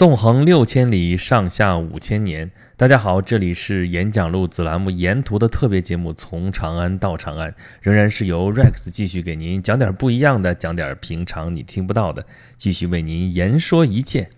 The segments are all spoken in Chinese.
纵横六千里，上下五千年。大家好，这里是演讲录子栏目沿途的特别节目《从长安到长安》，仍然是由 Rex 继续给您讲点不一样的，讲点平常你听不到的，继续为您言说一切。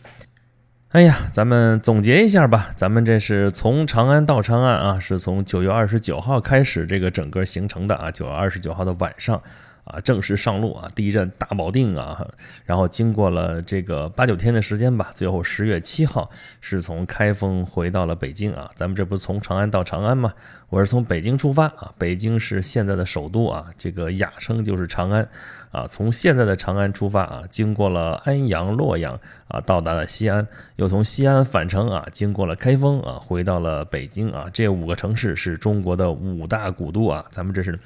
哎呀，咱们总结一下吧，咱们这是从长安到长安啊，是从九月二十九号开始这个整个行程的啊，九月二十九号的晚上。啊，正式上路啊！第一站大保定啊，然后经过了这个八九天的时间吧，最后十月七号是从开封回到了北京啊。咱们这不是从长安到长安吗？我是从北京出发啊，北京是现在的首都啊，这个雅称就是长安啊。从现在的长安出发啊，经过了安阳、洛阳啊，到达了西安，又从西安返程啊，经过了开封啊，回到了北京啊。这五个城市是中国的五大古都啊，咱们这是。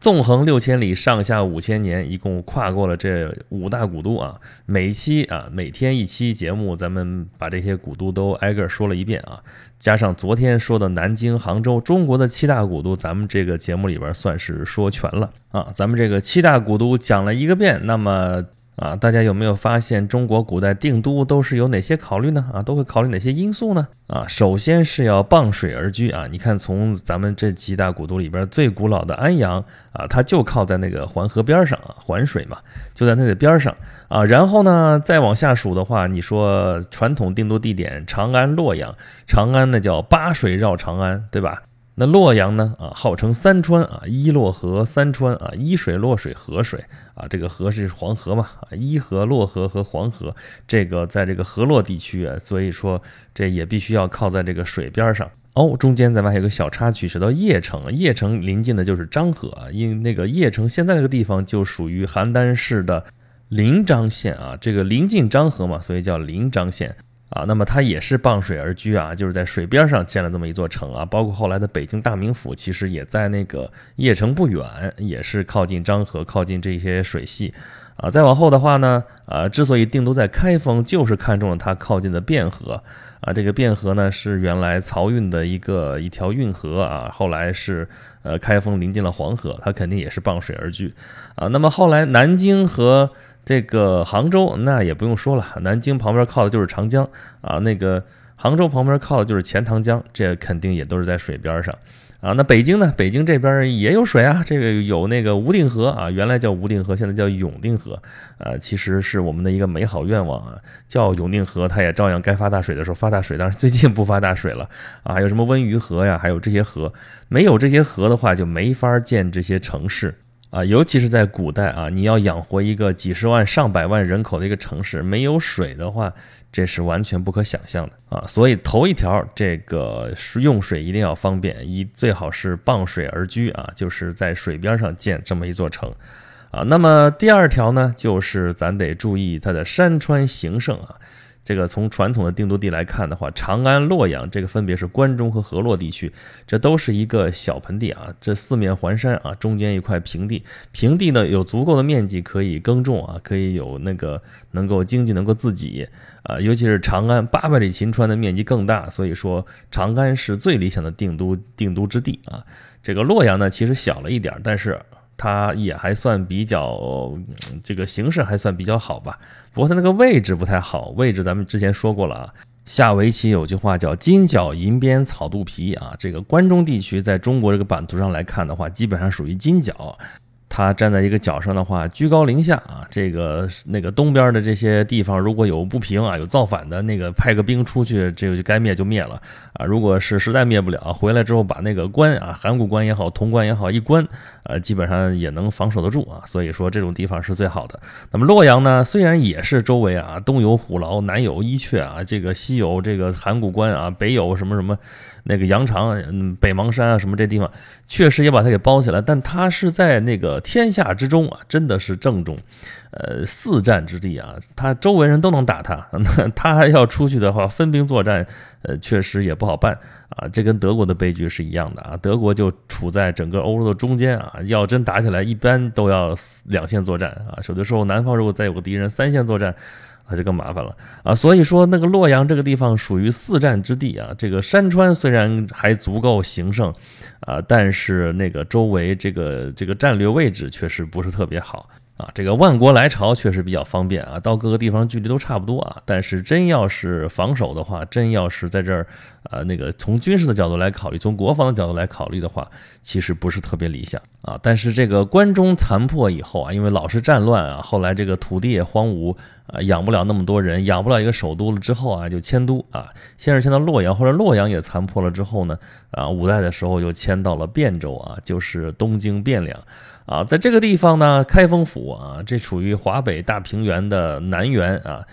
纵横六千里，上下五千年，一共跨过了这五大古都啊！每一期啊，每天一期节目，咱们把这些古都都挨个说了一遍啊。加上昨天说的南京、杭州，中国的七大古都，咱们这个节目里边算是说全了啊。咱们这个七大古都讲了一个遍，那么。啊，大家有没有发现中国古代定都都是有哪些考虑呢？啊，都会考虑哪些因素呢？啊，首先是要傍水而居啊。你看，从咱们这几大古都里边最古老的安阳啊，它就靠在那个环河边上啊，环水嘛，就在那个边上啊。然后呢，再往下数的话，你说传统定都地点长安、洛阳，长安那叫八水绕长安，对吧？那洛阳呢？啊，号称三川啊，伊洛河三川啊，伊水、洛水、河水啊，这个河是黄河嘛啊，伊河、洛河和黄河，这个在这个河洛地区啊，所以说这也必须要靠在这个水边上哦。中间咱们还有个小插曲，说到邺城，邺城临近的就是漳河啊，因为那个邺城现在这个地方就属于邯郸市的临漳县啊，这个临近漳河嘛，所以叫临漳县。啊，那么它也是傍水而居啊，就是在水边上建了这么一座城啊。包括后来的北京大名府，其实也在那个邺城不远，也是靠近漳河，靠近这些水系。啊，再往后的话呢，啊，之所以定都在开封，就是看中了它靠近的汴河。啊，这个汴河呢是原来漕运的一个一条运河啊，后来是呃开封临近了黄河，它肯定也是傍水而居。啊，那么后来南京和这个杭州那也不用说了，南京旁边靠的就是长江啊，那个杭州旁边靠的就是钱塘江，这肯定也都是在水边上啊。那北京呢？北京这边也有水啊，这个有那个无定河啊，原来叫无定河，现在叫永定河啊，其实是我们的一个美好愿望啊。叫永定河，它也照样该发大水的时候发大水，但是最近不发大水了啊。还有什么温榆河呀？还有这些河，没有这些河的话，就没法建这些城市。啊，尤其是在古代啊，你要养活一个几十万、上百万人口的一个城市，没有水的话，这是完全不可想象的啊。所以头一条，这个用水一定要方便，一最好是傍水而居啊，就是在水边上建这么一座城啊。那么第二条呢，就是咱得注意它的山川形胜啊。这个从传统的定都地来看的话，长安、洛阳这个分别是关中和河洛地区，这都是一个小盆地啊。这四面环山啊，中间一块平地，平地呢有足够的面积可以耕种啊，可以有那个能够经济能够自给啊。尤其是长安八百里秦川的面积更大，所以说长安是最理想的定都定都之地啊。这个洛阳呢，其实小了一点，但是。它也还算比较，这个形势还算比较好吧。不过它那个位置不太好，位置咱们之前说过了啊。下围棋有句话叫“金角银边草肚皮”啊，这个关中地区在中国这个版图上来看的话，基本上属于金角。它站在一个角上的话，居高临下啊，这个那个东边的这些地方，如果有不平啊，有造反的那个，派个兵出去，这个就该灭就灭了啊。如果是实在灭不了，回来之后把那个关啊，函谷关也好，潼关也好一关，呃，基本上也能防守得住啊。所以说这种地方是最好的。那么洛阳呢，虽然也是周围啊，东有虎牢，南有伊阙啊，这个西有这个函谷关啊，北有什么什么。那个羊肠，嗯，北邙山啊，什么这地方，确实也把它给包起来。但它是在那个天下之中啊，真的是正中，呃，四战之地啊，他周围人都能打他。那他要出去的话，分兵作战，呃，确实也不好办啊。这跟德国的悲剧是一样的啊。德国就处在整个欧洲的中间啊，要真打起来，一般都要两线作战啊。有的时候南方如果再有个敌人，三线作战。那就更麻烦了啊！所以说，那个洛阳这个地方属于四战之地啊。这个山川虽然还足够形胜啊，但是那个周围这个这个战略位置确实不是特别好啊，这个万国来朝确实比较方便啊，到各个地方距离都差不多啊。但是真要是防守的话，真要是在这儿，呃，那个从军事的角度来考虑，从国防的角度来考虑的话，其实不是特别理想啊。但是这个关中残破以后啊，因为老是战乱啊，后来这个土地也荒芜啊，养不了那么多人，养不了一个首都了之后啊，就迁都啊，先是迁到洛阳，后来洛阳也残破了之后呢，啊，五代的时候就迁到了汴州啊，就是东京汴梁。啊，在这个地方呢，开封府啊，这处于华北大平原的南缘啊。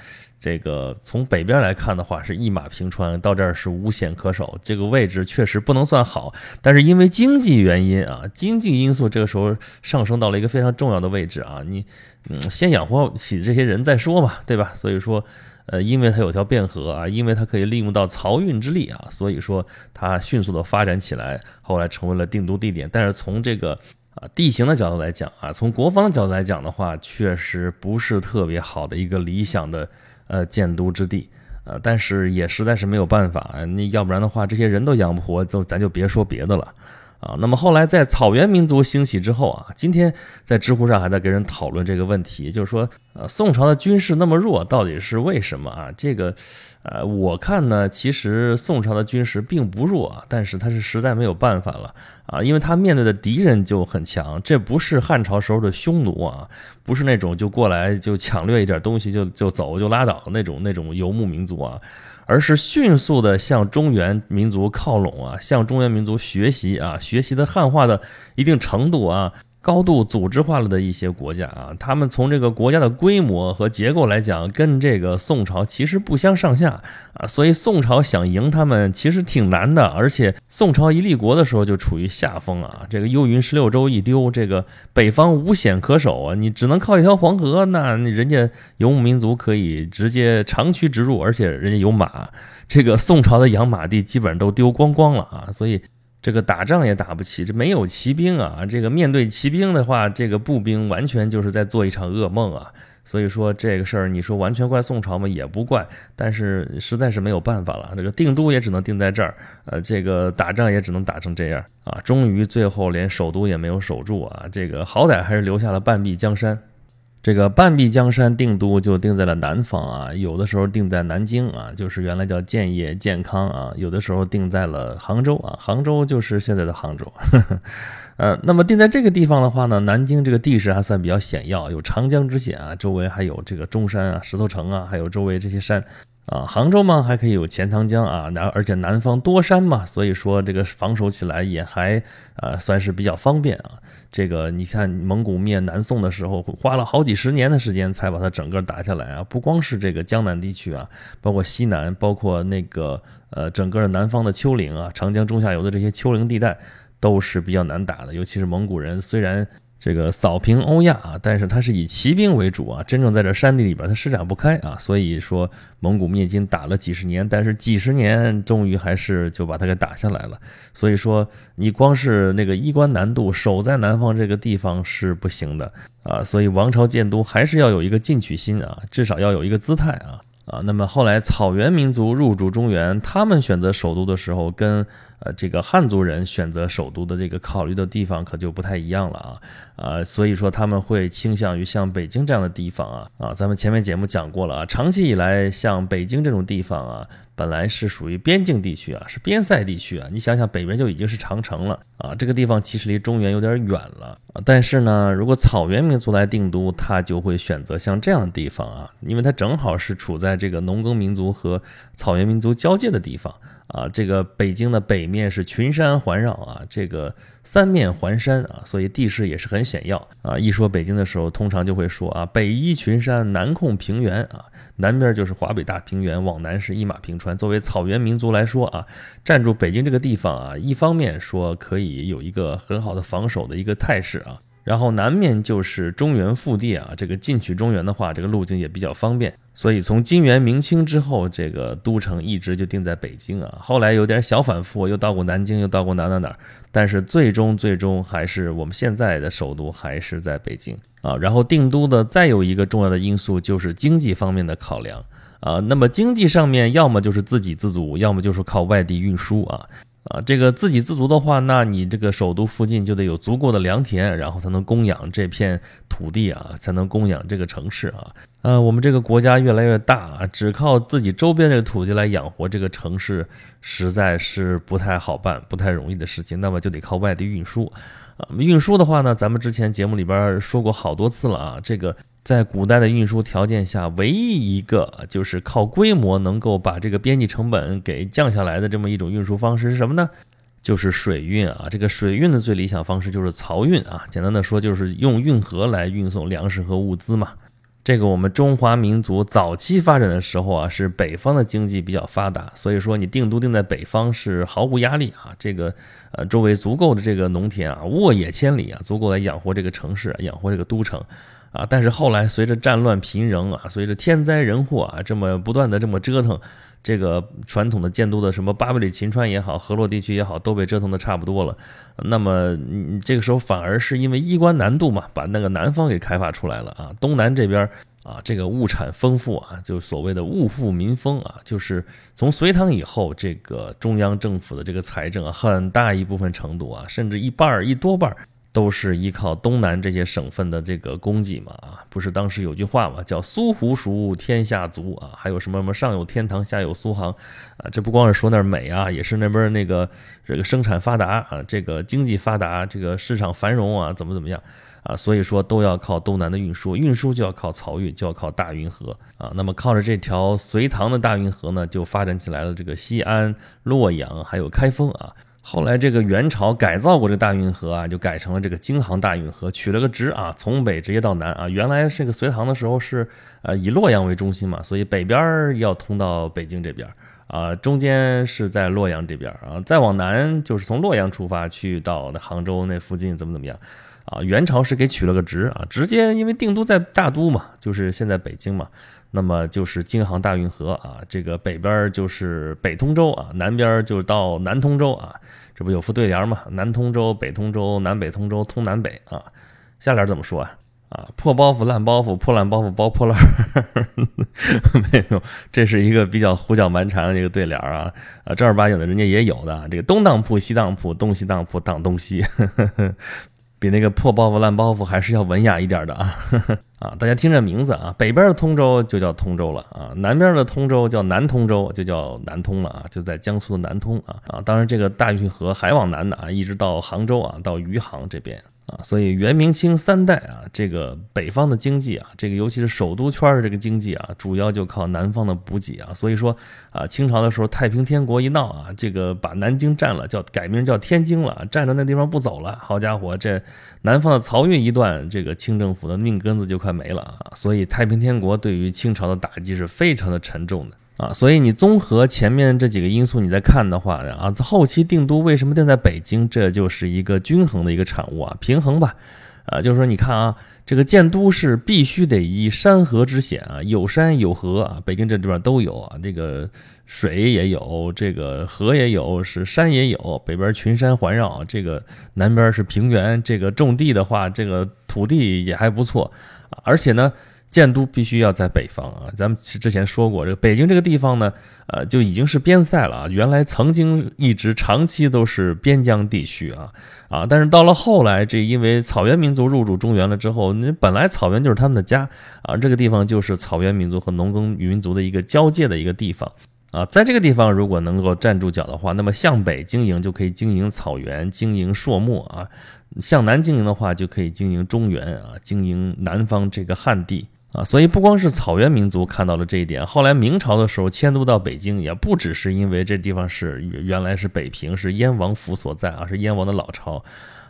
这个从北边来看的话，是一马平川，到这儿是无险可守。这个位置确实不能算好，但是因为经济原因啊，经济因素这个时候上升到了一个非常重要的位置啊。你嗯，先养活起这些人再说嘛，对吧？所以说，呃，因为它有条汴河啊，因为它可以利用到漕运之力啊，所以说它迅速的发展起来，后来成为了定都地点。但是从这个啊，地形的角度来讲啊，从国防的角度来讲的话，确实不是特别好的一个理想的呃建都之地，呃，但是也实在是没有办法，你要不然的话，这些人都养不活，就咱就别说别的了。啊，那么后来在草原民族兴起之后啊，今天在知乎上还在跟人讨论这个问题，就是说，呃，宋朝的军事那么弱，到底是为什么啊？这个，呃，我看呢，其实宋朝的军事并不弱，但是他是实在没有办法了啊，因为他面对的敌人就很强，这不是汉朝时候的匈奴啊，不是那种就过来就抢掠一点东西就就走就拉倒那种那种游牧民族啊。而是迅速的向中原民族靠拢啊，向中原民族学习啊，学习的汉化的一定程度啊。高度组织化了的一些国家啊，他们从这个国家的规模和结构来讲，跟这个宋朝其实不相上下啊，所以宋朝想赢他们其实挺难的。而且宋朝一立国的时候就处于下风啊，这个幽云十六州一丢，这个北方无险可守啊，你只能靠一条黄河，那人家游牧民族可以直接长驱直入，而且人家有马，这个宋朝的养马地基本上都丢光光了啊，所以。这个打仗也打不起，这没有骑兵啊！这个面对骑兵的话，这个步兵完全就是在做一场噩梦啊！所以说这个事儿，你说完全怪宋朝吗？也不怪，但是实在是没有办法了。这个定都也只能定在这儿，呃，这个打仗也只能打成这样啊！终于最后连首都也没有守住啊！这个好歹还是留下了半壁江山。这个半壁江山定都就定在了南方啊，有的时候定在南京啊，就是原来叫建业、健康啊，有的时候定在了杭州啊，杭州就是现在的杭州。呃，那么定在这个地方的话呢，南京这个地势还算比较险要，有长江之险啊，周围还有这个中山啊、石头城啊，还有周围这些山。啊，杭州嘛，还可以有钱塘江啊，南而且南方多山嘛，所以说这个防守起来也还呃算是比较方便啊。这个你看蒙古灭南宋的时候，花了好几十年的时间才把它整个打下来啊。不光是这个江南地区啊，包括西南，包括那个呃整个南方的丘陵啊，长江中下游的这些丘陵地带都是比较难打的，尤其是蒙古人虽然。这个扫平欧亚啊，但是它是以骑兵为主啊，真正在这山地里边它施展不开啊，所以说蒙古灭金打了几十年，但是几十年终于还是就把它给打下来了。所以说你光是那个衣冠南渡守在南方这个地方是不行的啊，所以王朝建都还是要有一个进取心啊，至少要有一个姿态啊。啊，那么后来草原民族入主中原，他们选择首都的时候，跟呃这个汉族人选择首都的这个考虑的地方可就不太一样了啊，啊，所以说他们会倾向于像北京这样的地方啊，啊，咱们前面节目讲过了啊，长期以来像北京这种地方啊。本来是属于边境地区啊，是边塞地区啊。你想想，北边就已经是长城了啊，这个地方其实离中原有点远了啊。但是呢，如果草原民族来定都，他就会选择像这样的地方啊，因为它正好是处在这个农耕民族和草原民族交界的地方。啊，这个北京的北面是群山环绕啊，这个三面环山啊，所以地势也是很险要啊。一说北京的时候，通常就会说啊，北依群山，南控平原啊，南边就是华北大平原，往南是一马平川。作为草原民族来说啊，占住北京这个地方啊，一方面说可以有一个很好的防守的一个态势啊。然后南面就是中原腹地啊，这个进取中原的话，这个路径也比较方便。所以从金元明清之后，这个都城一直就定在北京啊。后来有点小反复，又到过南京，又到过哪哪哪，但是最终最终还是我们现在的首都还是在北京啊。然后定都的再有一个重要的因素就是经济方面的考量啊。那么经济上面要么就是自给自足，要么就是靠外地运输啊。啊，这个自给自足的话，那你这个首都附近就得有足够的良田，然后才能供养这片土地啊，才能供养这个城市啊。呃，我们这个国家越来越大啊，只靠自己周边这个土地来养活这个城市，实在是不太好办、不太容易的事情。那么就得靠外地运输啊。运输的话呢，咱们之前节目里边说过好多次了啊，这个。在古代的运输条件下，唯一一个就是靠规模能够把这个边际成本给降下来的这么一种运输方式是什么呢？就是水运啊。这个水运的最理想方式就是漕运啊。简单的说，就是用运河来运送粮食和物资嘛。这个我们中华民族早期发展的时候啊，是北方的经济比较发达，所以说你定都定在北方是毫无压力啊。这个呃，周围足够的这个农田啊，沃野千里啊，足够来养活这个城市，养活这个都城。啊，但是后来随着战乱频仍啊，随着天灾人祸啊，这么不断的这么折腾，这个传统的建都的什么八百里秦川也好，河洛地区也好，都被折腾的差不多了。那么你，这个时候反而是因为衣冠南渡嘛，把那个南方给开发出来了啊。东南这边啊，这个物产丰富啊，就所谓的物富民丰啊，就是从隋唐以后，这个中央政府的这个财政啊，很大一部分程度啊，甚至一半儿一多半儿。都是依靠东南这些省份的这个供给嘛啊，不是当时有句话嘛，叫苏湖熟，天下足啊，还有什么什么上有天堂，下有苏杭啊，这不光是说那儿美啊，也是那边那个这个生产发达啊，这个经济发达，这个市场繁荣啊，怎么怎么样啊，所以说都要靠东南的运输，运输就要靠漕运，就要靠大运河啊，那么靠着这条隋唐的大运河呢，就发展起来了这个西安、洛阳还有开封啊。后来这个元朝改造过这个大运河啊，就改成了这个京杭大运河，取了个直啊，从北直接到南啊。原来这个隋唐的时候是呃以洛阳为中心嘛，所以北边要通到北京这边啊，中间是在洛阳这边啊，再往南就是从洛阳出发去到那杭州那附近怎么怎么样啊。元朝是给取了个直啊，直接因为定都在大都嘛，就是现在北京嘛。那么就是京杭大运河啊，这个北边就是北通州啊，南边就到南通州啊，这不有副对联嘛？南通州、北通州、南北通州，通南北啊。下联怎么说啊？啊，破包袱烂包袱，破烂包袱包破烂。没有，这是一个比较胡搅蛮缠的一个对联啊啊，正儿八经的人家也有的，这个东当铺西当铺，东西当铺当东西。呵呵比那个破包袱烂包袱还是要文雅一点的啊啊！大家听这名字啊，北边的通州就叫通州了啊，南边的通州叫南通州，就叫南通了啊，就在江苏的南通啊啊！当然，这个大运河还往南呢啊，一直到杭州啊，到余杭这边。啊，所以元明清三代啊，这个北方的经济啊，这个尤其是首都圈的这个经济啊，主要就靠南方的补给啊。所以说啊，清朝的时候太平天国一闹啊，这个把南京占了，叫改名叫天津了，占着那地方不走了。好家伙，这南方的漕运一断，这个清政府的命根子就快没了啊。所以太平天国对于清朝的打击是非常的沉重的。啊，所以你综合前面这几个因素，你再看的话啊，后期定都为什么定在北京？这就是一个均衡的一个产物啊，平衡吧。啊，就是说你看啊，这个建都是必须得依山河之险啊，有山有河啊，北京这地方都有啊，这个水也有，这个河也有，是山也有，北边群山环绕，这个南边是平原，这个种地的话，这个土地也还不错，而且呢。建都必须要在北方啊！咱们之前说过，这个北京这个地方呢，呃，就已经是边塞了啊。原来曾经一直长期都是边疆地区啊啊！但是到了后来，这因为草原民族入主中原了之后，那本来草原就是他们的家啊，这个地方就是草原民族和农耕民族的一个交界的一个地方啊。在这个地方，如果能够站住脚的话，那么向北经营就可以经营草原、经营朔漠啊；向南经营的话，就可以经营中原啊，经营南方这个汉地。啊，所以不光是草原民族看到了这一点，后来明朝的时候迁都到北京，也不只是因为这地方是原来是北平，是燕王府所在啊，是燕王的老巢，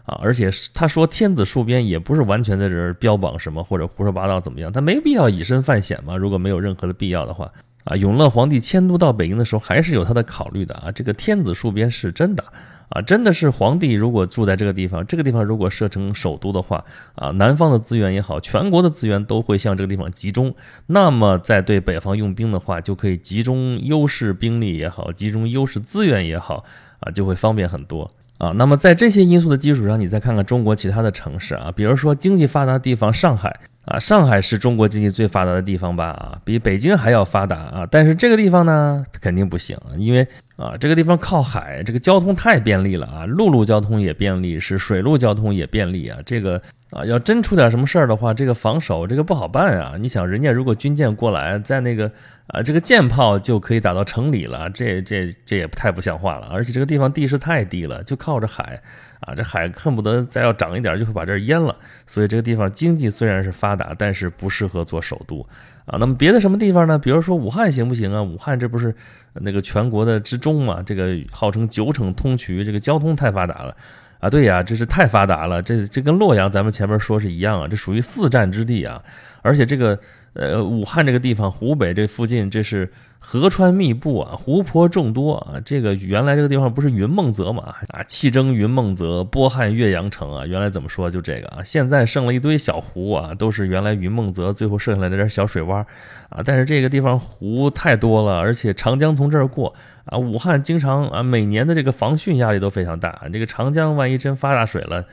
啊，而且他说天子戍边也不是完全在这儿标榜什么或者胡说八道怎么样，他没必要以身犯险嘛，如果没有任何的必要的话，啊，永乐皇帝迁都到北京的时候还是有他的考虑的啊，这个天子戍边是真的。啊，真的是皇帝如果住在这个地方，这个地方如果设成首都的话，啊，南方的资源也好，全国的资源都会向这个地方集中。那么在对北方用兵的话，就可以集中优势兵力也好，集中优势资源也好，啊，就会方便很多。啊，那么在这些因素的基础上，你再看看中国其他的城市啊，比如说经济发达的地方上海啊，上海是中国经济最发达的地方吧？啊，比北京还要发达啊。但是这个地方呢，肯定不行，因为啊，这个地方靠海，这个交通太便利了啊，陆路交通也便利，是水路交通也便利啊。这个啊，要真出点什么事儿的话，这个防守这个不好办啊。你想，人家如果军舰过来，在那个啊，这个舰炮就可以打到城里了，这这这也太不像话了。而且这个地方地势太低了，就靠着海啊，这海恨不得再要涨一点就会把这儿淹了。所以这个地方经济虽然是发达，但是不适合做首都啊。那么别的什么地方呢？比如说武汉行不行啊？武汉这不是？那个全国的之中嘛，这个号称九省通衢，这个交通太发达了啊！对呀，这是太发达了，这这跟洛阳咱们前面说是一样啊，这属于四战之地啊，而且这个。呃，武汉这个地方，湖北这附近，这是河川密布啊，湖泊众多啊。这个原来这个地方不是云梦泽嘛？啊，气蒸云梦泽，波撼岳阳城啊。原来怎么说就这个啊？现在剩了一堆小湖啊，都是原来云梦泽最后剩下来的点小水洼啊。但是这个地方湖太多了，而且长江从这儿过啊。武汉经常啊，每年的这个防汛压力都非常大。这个长江万一真发大水了。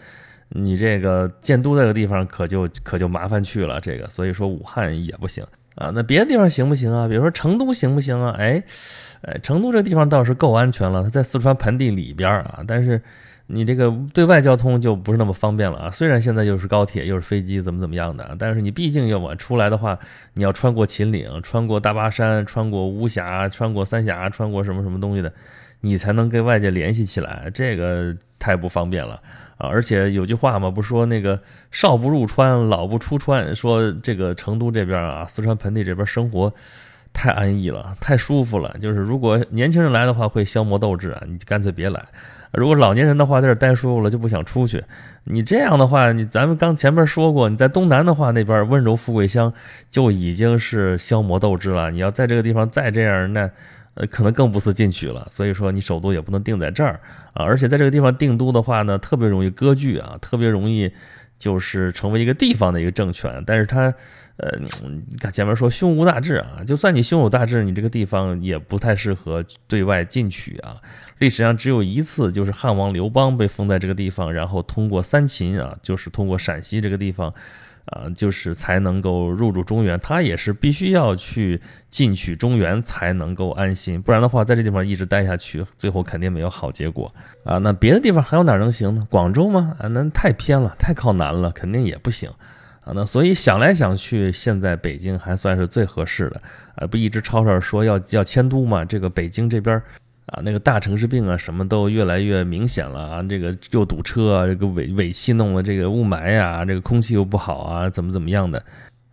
你这个建都这个地方可就可就麻烦去了，这个所以说武汉也不行啊。那别的地方行不行啊？比如说成都行不行啊？哎，哎，成都这地方倒是够安全了，它在四川盆地里边啊。但是你这个对外交通就不是那么方便了啊。虽然现在又是高铁又是飞机怎么怎么样的，但是你毕竟要往出来的话，你要穿过秦岭，穿过大巴山，穿过巫峡，穿过三峡，穿过什么什么东西的，你才能跟外界联系起来，这个太不方便了。啊，而且有句话嘛，不说那个少不入川，老不出川。说这个成都这边啊，四川盆地这边生活太安逸了，太舒服了。就是如果年轻人来的话，会消磨斗志啊，你干脆别来。如果老年人的话，在这待舒服了，就不想出去。你这样的话，你咱们刚前面说过，你在东南的话，那边温柔富贵乡就已经是消磨斗志了。你要在这个地方再这样，那。呃，可能更不思进取了，所以说你首都也不能定在这儿啊，而且在这个地方定都的话呢，特别容易割据啊，特别容易就是成为一个地方的一个政权。但是它，呃，你看前面说胸无大志啊，就算你胸有大志，你这个地方也不太适合对外进取啊。历史上只有一次，就是汉王刘邦被封在这个地方，然后通过三秦啊，就是通过陕西这个地方。啊，就是才能够入住中原，他也是必须要去进取中原才能够安心，不然的话，在这地方一直待下去，最后肯定没有好结果啊。那别的地方还有哪能行呢？广州吗？啊，那太偏了，太靠南了，肯定也不行啊。那所以想来想去，现在北京还算是最合适的啊。不一直吵吵说要要迁都吗？这个北京这边。啊，那个大城市病啊，什么都越来越明显了啊！这个又堵车啊，这个尾尾气弄的这个雾霾呀，这个空气又不好啊，怎么怎么样的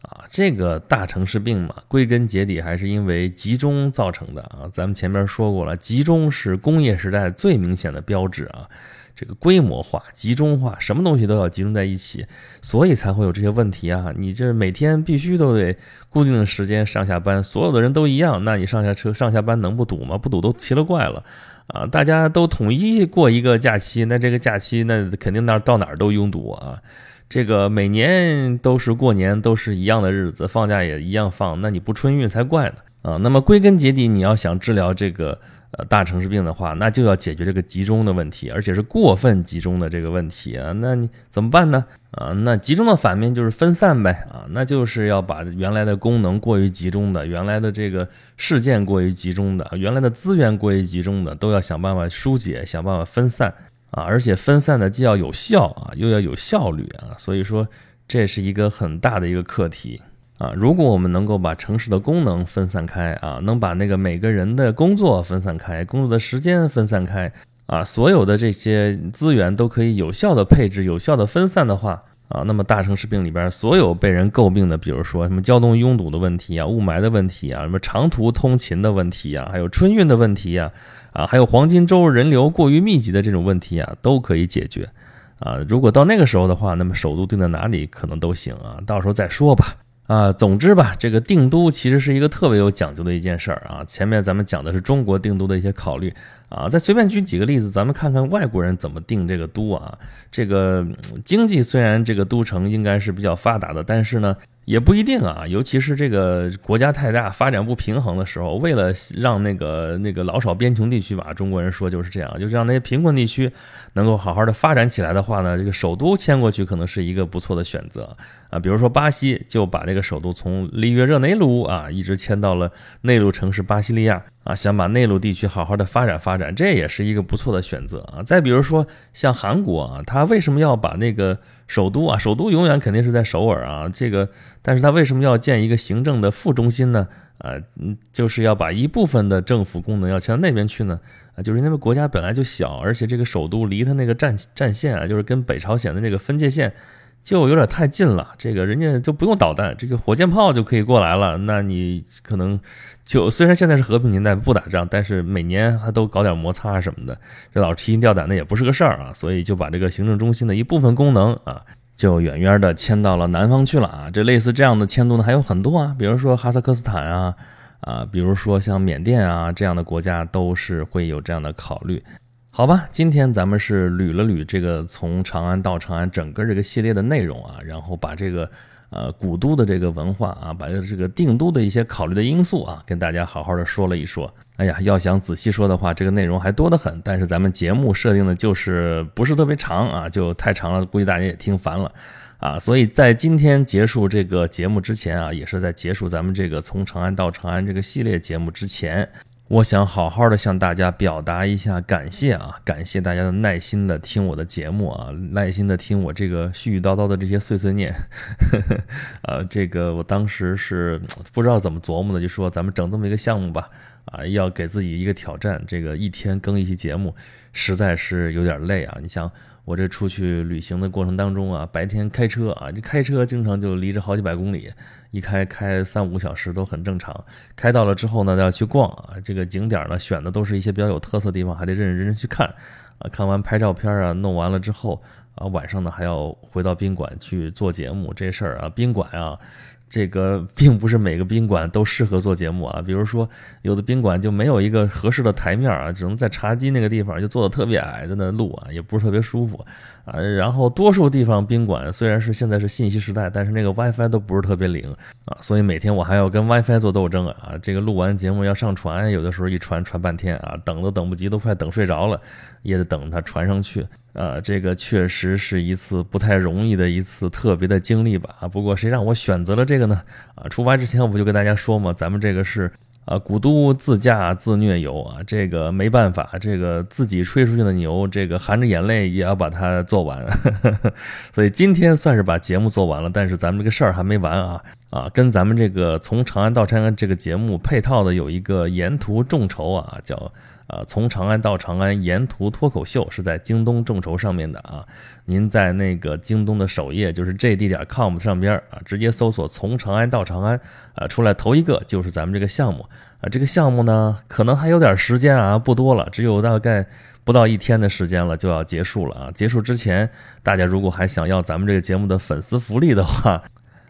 啊？这个大城市病嘛，归根结底还是因为集中造成的啊！咱们前面说过了，集中是工业时代最明显的标志啊。这个规模化、集中化，什么东西都要集中在一起，所以才会有这些问题啊！你这每天必须都得固定的时间上下班，所有的人都一样，那你上下车、上下班能不堵吗？不堵都奇了怪了啊！大家都统一过一个假期，那这个假期那肯定那到哪儿都拥堵啊！这个每年都是过年，都是一样的日子，放假也一样放，那你不春运才怪呢啊！那么归根结底，你要想治疗这个。呃，大城市病的话，那就要解决这个集中的问题，而且是过分集中的这个问题啊。那你怎么办呢？啊，那集中的反面就是分散呗啊，那就是要把原来的功能过于集中的，原来的这个事件过于集中的，原来的资源过于集中的，都要想办法疏解，想办法分散啊。而且分散的既要有效啊，又要有效率啊。所以说，这是一个很大的一个课题。啊，如果我们能够把城市的功能分散开啊，能把那个每个人的工作分散开，工作的时间分散开啊，所有的这些资源都可以有效的配置、有效的分散的话啊，那么大城市病里边所有被人诟病的，比如说什么交通拥堵的问题啊、雾霾的问题啊、什么长途通勤的问题啊、还有春运的问题啊，啊，还有黄金周人流过于密集的这种问题啊，都可以解决啊。如果到那个时候的话，那么首都定在哪里可能都行啊，到时候再说吧。啊，总之吧，这个定都其实是一个特别有讲究的一件事儿啊。前面咱们讲的是中国定都的一些考虑啊，再随便举几个例子，咱们看看外国人怎么定这个都啊。这个经济虽然这个都城应该是比较发达的，但是呢。也不一定啊，尤其是这个国家太大、发展不平衡的时候，为了让那个那个老少边穷地区吧，中国人说就是这样，就是让那些贫困地区能够好好的发展起来的话呢，这个首都迁过去可能是一个不错的选择啊，比如说巴西就把这个首都从里约热内卢啊一直迁到了内陆城市巴西利亚啊，想把内陆地区好好的发展发展，这也是一个不错的选择啊。再比如说像韩国啊，他为什么要把那个首都啊，首都永远肯定是在首尔啊，这个，但是他为什么要建一个行政的副中心呢？啊，嗯，就是要把一部分的政府功能要迁到那边去呢？啊，就是因为国家本来就小，而且这个首都离它那个战战线啊，就是跟北朝鲜的那个分界线。就有点太近了，这个人家就不用导弹，这个火箭炮就可以过来了。那你可能就虽然现在是和平年代不打仗，但是每年还都搞点摩擦什么的，这老提心吊胆的也不是个事儿啊。所以就把这个行政中心的一部分功能啊，就远远的迁到了南方去了啊。这类似这样的迁都呢还有很多啊，比如说哈萨克斯坦啊，啊，比如说像缅甸啊这样的国家都是会有这样的考虑。好吧，今天咱们是捋了捋这个从长安到长安整个这个系列的内容啊，然后把这个呃古都的这个文化啊，把这个定都的一些考虑的因素啊，跟大家好好的说了一说。哎呀，要想仔细说的话，这个内容还多得很。但是咱们节目设定的就是不是特别长啊，就太长了，估计大家也听烦了啊。所以在今天结束这个节目之前啊，也是在结束咱们这个从长安到长安这个系列节目之前。我想好好的向大家表达一下感谢啊，感谢大家的耐心的听我的节目啊，耐心的听我这个絮絮叨叨的这些碎碎念。呃，这个我当时是 不知道怎么琢磨的，就说咱们整这么一个项目吧，啊，要给自己一个挑战，这个一天更一期节目，实在是有点累啊。你想。我这出去旅行的过程当中啊，白天开车啊，这开车经常就离着好几百公里，一开开三五个小时都很正常。开到了之后呢，要去逛啊，这个景点呢选的都是一些比较有特色的地方，还得认认真真去看啊。看完拍照片啊，弄完了之后啊，晚上呢还要回到宾馆去做节目，这事儿啊，宾馆啊。这个 并不是每个宾馆都适合做节目啊，比如说有的宾馆就没有一个合适的台面啊，只能在茶几那个地方就坐的特别矮，在那录啊，也不是特别舒服啊。然后多数地方宾馆虽然是现在是信息时代，但是那个 WiFi 都不是特别灵啊，所以每天我还要跟 WiFi 做斗争啊。这个录完节目要上传，有的时候一传传半天啊，等都等不及，都快等睡着了，也得等它传上去。呃，这个确实是一次不太容易的一次特别的经历吧。啊，不过谁让我选择了这个呢？啊，出发之前我不就跟大家说嘛，咱们这个是啊，古都自驾自虐游啊，这个没办法，这个自己吹出去的牛，这个含着眼泪也要把它做完。所以今天算是把节目做完了，但是咱们这个事儿还没完啊啊，跟咱们这个从长安到长安这个节目配套的有一个沿途众筹啊，叫。啊，从长安到长安沿途脱口秀是在京东众筹上面的啊。您在那个京东的首页，就是 jd 点 com 上边啊，直接搜索“从长安到长安”，啊，出来头一个就是咱们这个项目啊。这个项目呢，可能还有点时间啊，不多了，只有大概不到一天的时间了，就要结束了啊。结束之前，大家如果还想要咱们这个节目的粉丝福利的话，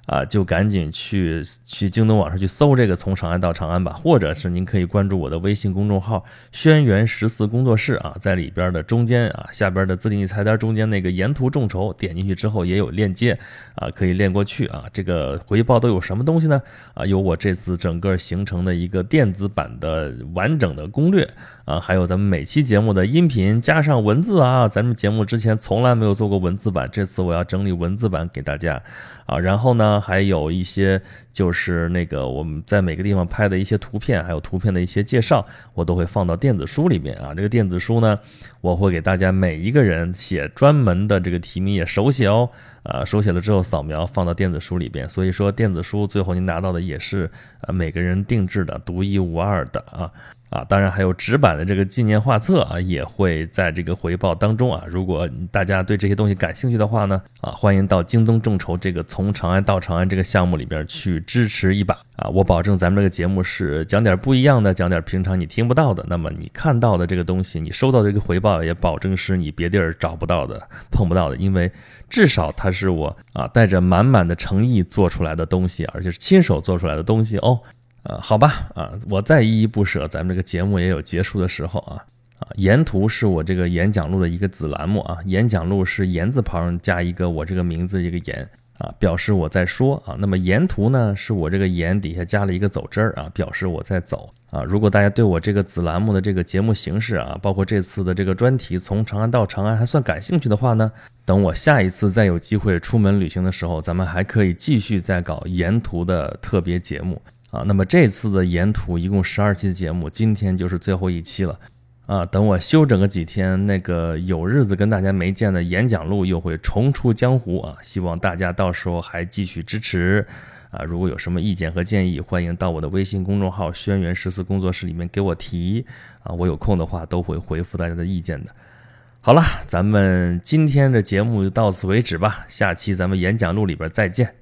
啊，就赶紧去去京东网上去搜这个从长安到长安吧，或者是您可以关注我的微信公众号“轩辕十四工作室”啊，在里边的中间啊，下边的自定义菜单中间那个沿途众筹，点进去之后也有链接啊，可以链过去啊。这个回报都有什么东西呢？啊，有我这次整个行程的一个电子版的完整的攻略啊，还有咱们每期节目的音频加上文字啊，咱们节目之前从来没有做过文字版，这次我要整理文字版给大家啊，然后呢。还有一些就是那个我们在每个地方拍的一些图片，还有图片的一些介绍，我都会放到电子书里面啊。这个电子书呢，我会给大家每一个人写专门的这个题名，也手写哦，啊，手写了之后扫描放到电子书里边。所以说电子书最后您拿到的也是呃每个人定制的、独一无二的啊。啊，当然还有纸版的这个纪念画册啊，也会在这个回报当中啊。如果大家对这些东西感兴趣的话呢，啊，欢迎到京东众筹这个从长安到长安这个项目里边去支持一把啊。我保证咱们这个节目是讲点不一样的，讲点平常你听不到的。那么你看到的这个东西，你收到这个回报，也保证是你别地儿找不到的、碰不到的，因为至少它是我啊带着满满的诚意做出来的东西，而且是亲手做出来的东西哦。呃，好吧，啊，我再依依不舍，咱们这个节目也有结束的时候啊，啊，沿途是我这个演讲录的一个子栏目啊，演讲录是言字旁加一个我这个名字一个言啊，表示我在说啊。那么沿途呢，是我这个言底下加了一个走之儿啊，表示我在走啊。如果大家对我这个子栏目的这个节目形式啊，包括这次的这个专题从长安到长安还算感兴趣的话呢，等我下一次再有机会出门旅行的时候，咱们还可以继续再搞沿途的特别节目啊。那么这次的沿途一共十二期节目，今天就是最后一期了。啊，等我休整个几天，那个有日子跟大家没见的演讲录又会重出江湖啊！希望大家到时候还继续支持啊！如果有什么意见和建议，欢迎到我的微信公众号“轩辕十四工作室”里面给我提啊！我有空的话都会回复大家的意见的。好了，咱们今天的节目就到此为止吧，下期咱们演讲录里边再见。